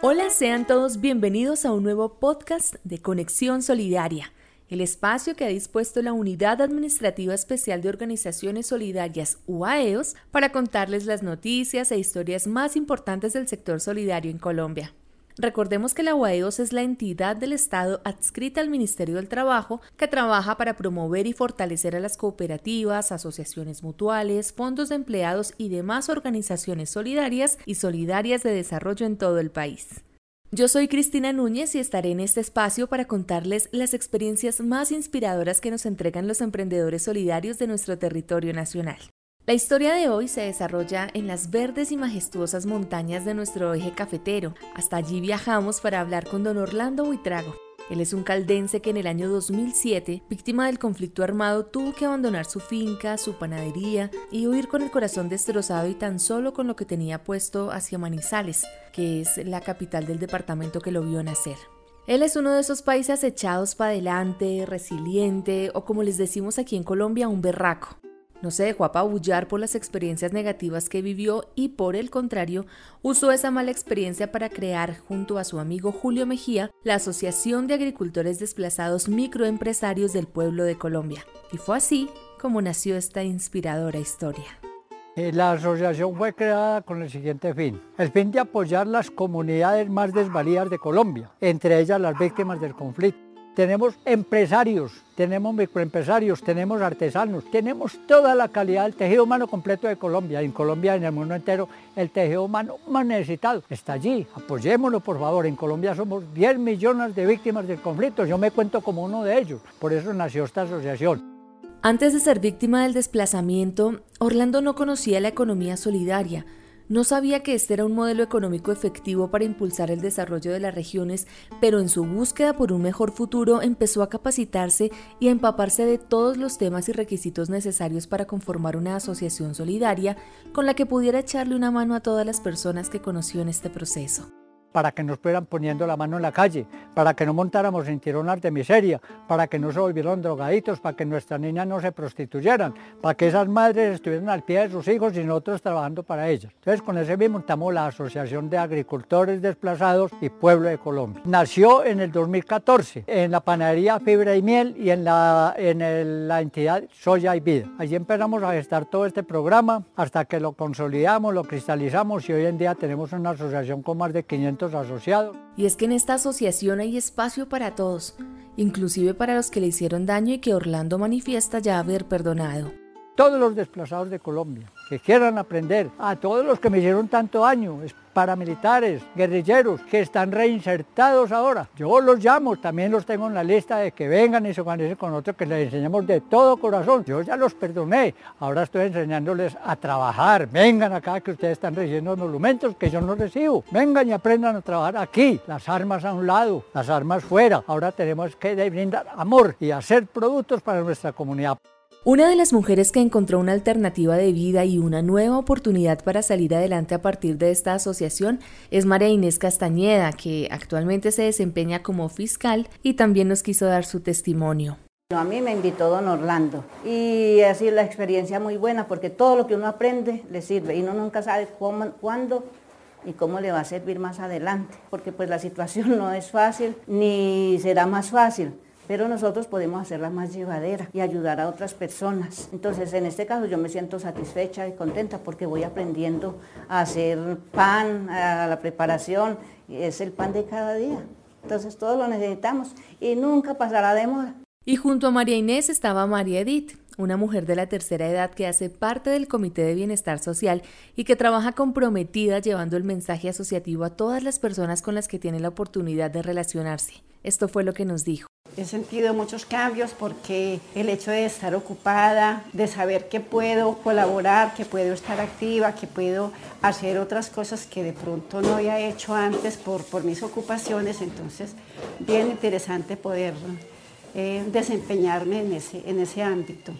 Hola, sean todos bienvenidos a un nuevo podcast de Conexión Solidaria, el espacio que ha dispuesto la Unidad Administrativa Especial de Organizaciones Solidarias UAEOS para contarles las noticias e historias más importantes del sector solidario en Colombia. Recordemos que la UAEOS es la entidad del Estado adscrita al Ministerio del Trabajo que trabaja para promover y fortalecer a las cooperativas, asociaciones mutuales, fondos de empleados y demás organizaciones solidarias y solidarias de desarrollo en todo el país. Yo soy Cristina Núñez y estaré en este espacio para contarles las experiencias más inspiradoras que nos entregan los emprendedores solidarios de nuestro territorio nacional. La historia de hoy se desarrolla en las verdes y majestuosas montañas de nuestro eje cafetero. Hasta allí viajamos para hablar con don Orlando Buitrago. Él es un caldense que en el año 2007, víctima del conflicto armado, tuvo que abandonar su finca, su panadería y huir con el corazón destrozado y tan solo con lo que tenía puesto hacia Manizales, que es la capital del departamento que lo vio nacer. Él es uno de esos países echados para adelante, resiliente o como les decimos aquí en Colombia, un berraco. No se dejó apabullar por las experiencias negativas que vivió y por el contrario, usó esa mala experiencia para crear, junto a su amigo Julio Mejía, la Asociación de Agricultores Desplazados Microempresarios del Pueblo de Colombia. Y fue así como nació esta inspiradora historia. Eh, la asociación fue creada con el siguiente fin, el fin de apoyar las comunidades más desvalidas de Colombia, entre ellas las víctimas del conflicto tenemos empresarios, tenemos microempresarios, tenemos artesanos, tenemos toda la calidad del tejido humano completo de Colombia. En Colombia, en el mundo entero, el tejido humano más necesitado está allí. Apoyémoslo, por favor. En Colombia somos 10 millones de víctimas del conflicto. Yo me cuento como uno de ellos. Por eso nació esta asociación. Antes de ser víctima del desplazamiento, Orlando no conocía la economía solidaria no sabía que este era un modelo económico efectivo para impulsar el desarrollo de las regiones, pero en su búsqueda por un mejor futuro empezó a capacitarse y a empaparse de todos los temas y requisitos necesarios para conformar una asociación solidaria con la que pudiera echarle una mano a todas las personas que conoció en este proceso para que nos fueran poniendo la mano en la calle, para que no montáramos en tironas de miseria, para que no se volvieran drogaditos, para que nuestras niñas no se prostituyeran, para que esas madres estuvieran al pie de sus hijos y nosotros trabajando para ellas. Entonces con ese mismo montamos la Asociación de Agricultores Desplazados y Pueblo de Colombia. Nació en el 2014 en la panadería Fibra y Miel y en la, en la entidad Soya y Vida. Allí empezamos a gestar todo este programa hasta que lo consolidamos, lo cristalizamos y hoy en día tenemos una asociación con más de 500 asociados. Y es que en esta asociación hay espacio para todos, inclusive para los que le hicieron daño y que Orlando manifiesta ya haber perdonado. Todos los desplazados de Colombia que quieran aprender, a todos los que me hicieron tanto daño, paramilitares, guerrilleros que están reinsertados ahora. Yo los llamo, también los tengo en la lista de que vengan y se organicen con nosotros, que les enseñamos de todo corazón. Yo ya los perdoné, ahora estoy enseñándoles a trabajar. Vengan acá que ustedes están recibiendo monumentos que yo no recibo. Vengan y aprendan a trabajar aquí. Las armas a un lado, las armas fuera. Ahora tenemos que brindar amor y hacer productos para nuestra comunidad. Una de las mujeres que encontró una alternativa de vida y una nueva oportunidad para salir adelante a partir de esta asociación es María Inés Castañeda, que actualmente se desempeña como fiscal y también nos quiso dar su testimonio. A mí me invitó don Orlando y ha sido la experiencia muy buena porque todo lo que uno aprende le sirve y uno nunca sabe cuándo y cómo le va a servir más adelante, porque pues la situación no es fácil ni será más fácil pero nosotros podemos hacerla más llevadera y ayudar a otras personas. Entonces, en este caso yo me siento satisfecha y contenta porque voy aprendiendo a hacer pan, a la preparación, es el pan de cada día. Entonces, todo lo necesitamos y nunca pasará de moda. Y junto a María Inés estaba María Edith, una mujer de la tercera edad que hace parte del Comité de Bienestar Social y que trabaja comprometida llevando el mensaje asociativo a todas las personas con las que tiene la oportunidad de relacionarse. Esto fue lo que nos dijo. He sentido muchos cambios porque el hecho de estar ocupada, de saber que puedo colaborar, que puedo estar activa, que puedo hacer otras cosas que de pronto no había hecho antes por, mis ocupaciones, entonces bien interesante poder eh, desempeñarme en ese, en ese ámbito.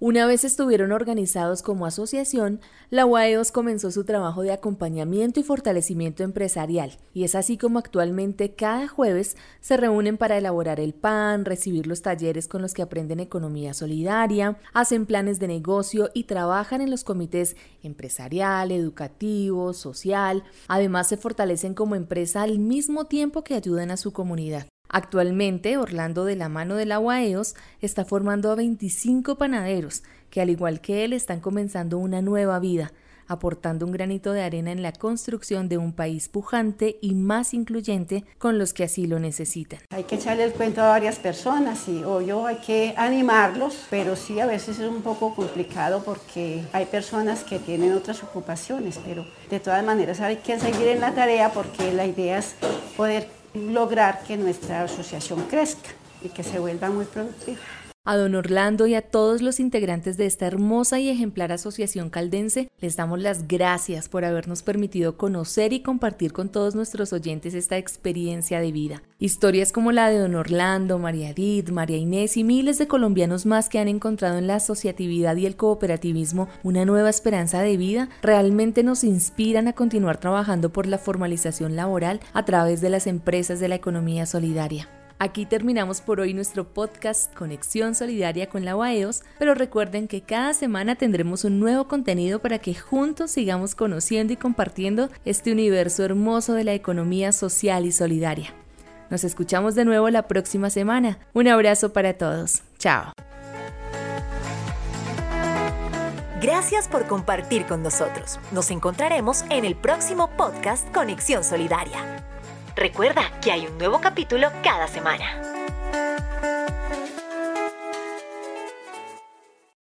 Una vez estuvieron organizados como asociación, la UAEOS comenzó su trabajo de acompañamiento y fortalecimiento empresarial, y es así como actualmente cada jueves se reúnen para elaborar el PAN, recibir los talleres con los que aprenden economía solidaria, hacen planes de negocio y trabajan en los comités empresarial, educativo, social. Además se fortalecen como empresa al mismo tiempo que ayudan a su comunidad. Actualmente, Orlando, de la mano de la UAEOS, está formando a 25 panaderos que, al igual que él, están comenzando una nueva vida, aportando un granito de arena en la construcción de un país pujante y más incluyente con los que así lo necesitan. Hay que echarle el cuento a varias personas y obvio hay que animarlos, pero sí a veces es un poco complicado porque hay personas que tienen otras ocupaciones, pero de todas maneras hay que seguir en la tarea porque la idea es poder lograr que nuestra asociación crezca y que se vuelva muy productiva. A don Orlando y a todos los integrantes de esta hermosa y ejemplar asociación caldense les damos las gracias por habernos permitido conocer y compartir con todos nuestros oyentes esta experiencia de vida. Historias como la de don Orlando, María Edith, María Inés y miles de colombianos más que han encontrado en la asociatividad y el cooperativismo una nueva esperanza de vida realmente nos inspiran a continuar trabajando por la formalización laboral a través de las empresas de la economía solidaria. Aquí terminamos por hoy nuestro podcast Conexión Solidaria con la UAEOS, pero recuerden que cada semana tendremos un nuevo contenido para que juntos sigamos conociendo y compartiendo este universo hermoso de la economía social y solidaria. Nos escuchamos de nuevo la próxima semana. Un abrazo para todos. Chao. Gracias por compartir con nosotros. Nos encontraremos en el próximo podcast Conexión Solidaria. Recuerda que hay un nuevo capítulo cada semana.